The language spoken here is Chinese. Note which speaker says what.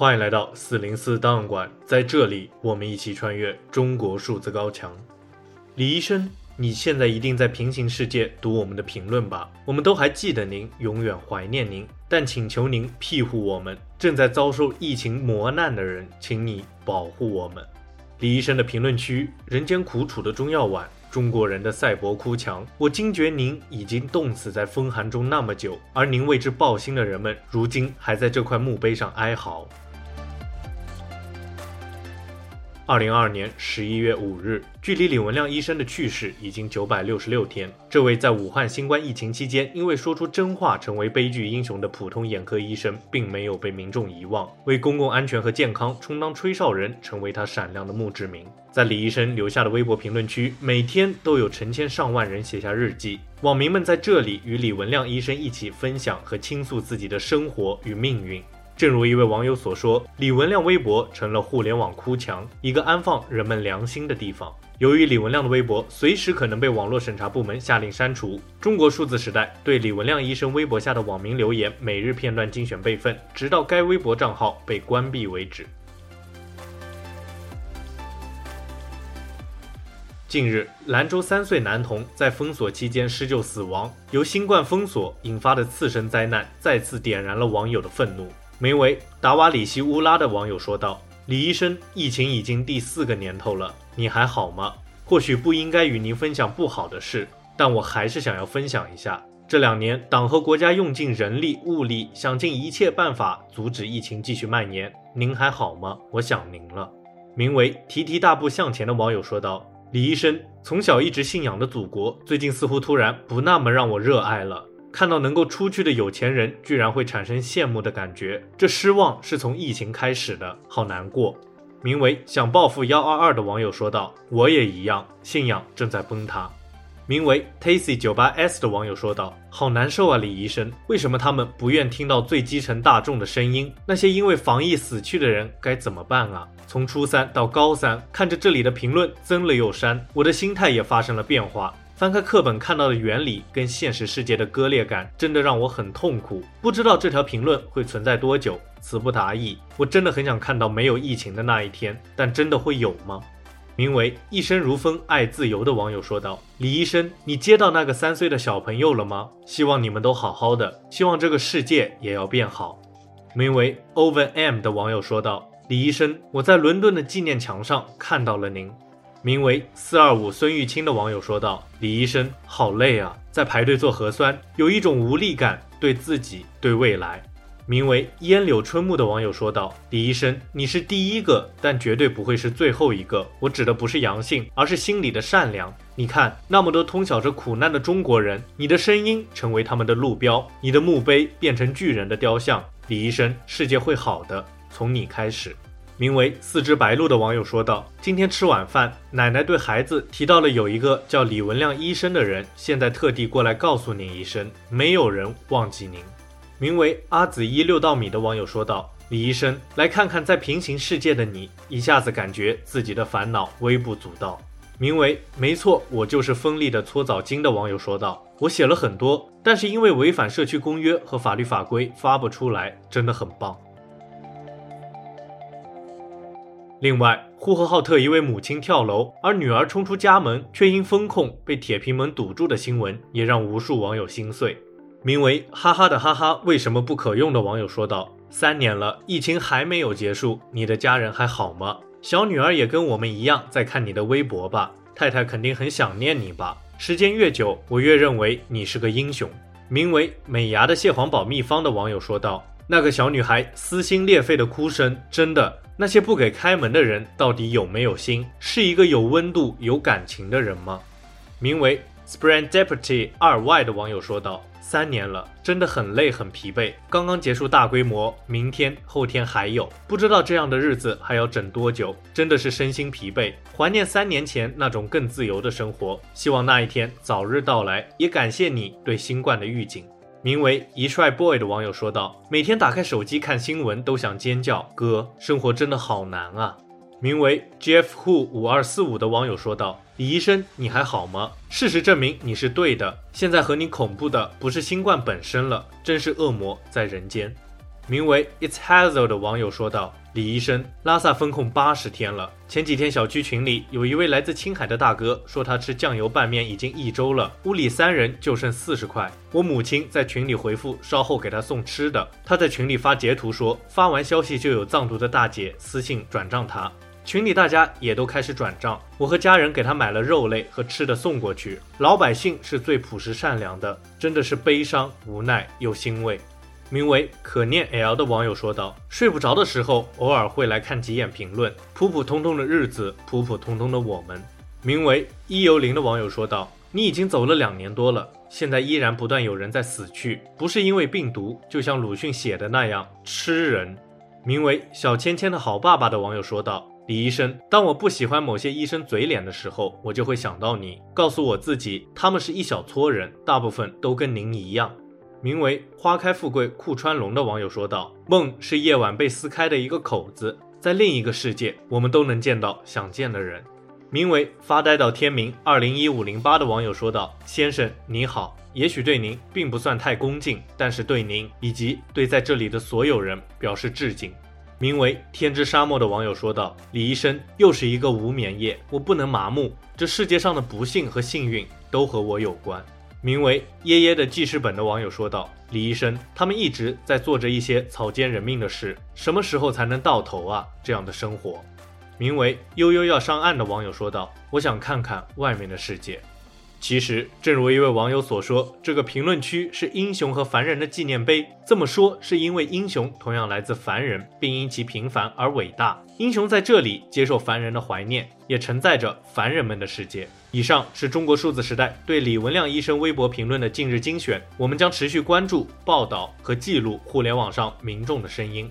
Speaker 1: 欢迎来到四零四档案馆，在这里，我们一起穿越中国数字高墙。李医生，你现在一定在平行世界读我们的评论吧？我们都还记得您，永远怀念您，但请求您庇护我们正在遭受疫情磨难的人，请你保护我们。李医生的评论区：人间苦楚的中药碗。中国人的赛博哭墙，我惊觉您已经冻死在风寒中那么久，而您为之抱心的人们，如今还在这块墓碑上哀嚎。二零二二年十一月五日，距离李文亮医生的去世已经九百六十六天。这位在武汉新冠疫情期间因为说出真话成为悲剧英雄的普通眼科医生，并没有被民众遗忘，为公共安全和健康充当吹哨人，成为他闪亮的墓志铭。在李医生留下的微博评论区，每天都有成千上万人写下日记，网民们在这里与李文亮医生一起分享和倾诉自己的生活与命运。正如一位网友所说，李文亮微博成了互联网哭墙，一个安放人们良心的地方。由于李文亮的微博随时可能被网络审查部门下令删除，中国数字时代对李文亮医生微博下的网民留言每日片段精选备份，直到该微博账号被关闭为止。近日，兰州三岁男童在封锁期间施救死亡，由新冠封锁引发的次生灾难再次点燃了网友的愤怒。名为达瓦里西乌拉的网友说道：“李医生，疫情已经第四个年头了，你还好吗？或许不应该与您分享不好的事，但我还是想要分享一下。这两年，党和国家用尽人力物力，想尽一切办法阻止疫情继续蔓延。您还好吗？我想您了。”名为提提大步向前的网友说道：“李医生，从小一直信仰的祖国，最近似乎突然不那么让我热爱了。”看到能够出去的有钱人，居然会产生羡慕的感觉，这失望是从疫情开始的，好难过。名为想报复幺二二的网友说道：“我也一样，信仰正在崩塌。”名为 Tacy 九八 S 的网友说道：“好难受啊，李医生，为什么他们不愿听到最基层大众的声音？那些因为防疫死去的人该怎么办啊？”从初三到高三，看着这里的评论增了又删，我的心态也发生了变化。翻开课本看到的原理跟现实世界的割裂感，真的让我很痛苦。不知道这条评论会存在多久，词不达意。我真的很想看到没有疫情的那一天，但真的会有吗？名为“一生如风，爱自由”的网友说道：“李医生，你接到那个三岁的小朋友了吗？希望你们都好好的，希望这个世界也要变好。”名为 “Oven M” 的网友说道：“李医生，我在伦敦的纪念墙上看到了您。”名为四二五孙玉清的网友说道：“李医生，好累啊，在排队做核酸，有一种无力感，对自己，对未来。”名为烟柳春木的网友说道：“李医生，你是第一个，但绝对不会是最后一个。我指的不是阳性，而是心里的善良。你看，那么多通晓着苦难的中国人，你的声音成为他们的路标，你的墓碑变成巨人的雕像。李医生，世界会好的，从你开始。”名为四只白鹭的网友说道：“今天吃晚饭，奶奶对孩子提到了有一个叫李文亮医生的人，现在特地过来告诉您一声，没有人忘记您。”名为阿紫一六道米的网友说道：“李医生，来看看在平行世界的你，一下子感觉自己的烦恼微不足道。”名为没错，我就是锋利的搓澡巾的网友说道：“我写了很多，但是因为违反社区公约和法律法规发不出来，真的很棒。”另外，呼和浩特一位母亲跳楼，而女儿冲出家门，却因封控被铁皮门堵住的新闻，也让无数网友心碎。名为“哈哈的哈哈”为什么不可用的网友说道：“三年了，疫情还没有结束，你的家人还好吗？小女儿也跟我们一样在看你的微博吧？太太肯定很想念你吧？时间越久，我越认为你是个英雄。”名为“美牙的蟹黄堡秘方”的网友说道：“那个小女孩撕心裂肺的哭声，真的。”那些不给开门的人到底有没有心？是一个有温度、有感情的人吗？名为 Spring Deputy 二 Y 的网友说道：“三年了，真的很累很疲惫。刚刚结束大规模，明天后天还有，不知道这样的日子还要整多久。真的是身心疲惫，怀念三年前那种更自由的生活。希望那一天早日到来，也感谢你对新冠的预警。”名为一帅 boy 的网友说道：“每天打开手机看新闻都想尖叫，哥，生活真的好难啊。”名为 Jeff Hu 五二四五的网友说道：“李医生，你还好吗？事实证明你是对的，现在和你恐怖的不是新冠本身了，真是恶魔在人间。”名为 It's Hazel 的网友说道：“李医生，拉萨封控八十天了。前几天小区群里有一位来自青海的大哥说，他吃酱油拌面已经一周了，屋里三人就剩四十块。我母亲在群里回复，稍后给他送吃的。他在群里发截图说，发完消息就有藏族的大姐私信转账他。群里大家也都开始转账。我和家人给他买了肉类和吃的送过去。老百姓是最朴实善良的，真的是悲伤、无奈又欣慰。”名为可念 L 的网友说道：“睡不着的时候，偶尔会来看几眼评论。普普通通的日子，普普通通的我们。”名为一游零的网友说道：“你已经走了两年多了，现在依然不断有人在死去，不是因为病毒，就像鲁迅写的那样吃人。”名为小芊芊的好爸爸的网友说道：“李医生，当我不喜欢某些医生嘴脸的时候，我就会想到你，告诉我自己，他们是一小撮人，大部分都跟您一样。”名为“花开富贵库川龙”的网友说道：“梦是夜晚被撕开的一个口子，在另一个世界，我们都能见到想见的人。”名为“发呆到天明”二零一五零八的网友说道：“先生你好，也许对您并不算太恭敬，但是对您以及对在这里的所有人表示致敬。”名为“天之沙漠”的网友说道：“李医生，又是一个无眠夜，我不能麻木，这世界上的不幸和幸运都和我有关。”名为“耶耶”的记事本的网友说道：“李医生，他们一直在做着一些草菅人命的事，什么时候才能到头啊？这样的生活。”名为“悠悠要上岸”的网友说道：“我想看看外面的世界。”其实，正如一位网友所说，这个评论区是英雄和凡人的纪念碑。这么说，是因为英雄同样来自凡人，并因其平凡而伟大。英雄在这里接受凡人的怀念，也承载着凡人们的世界。以上是中国数字时代对李文亮医生微博评论的近日精选。我们将持续关注、报道和记录互联网上民众的声音。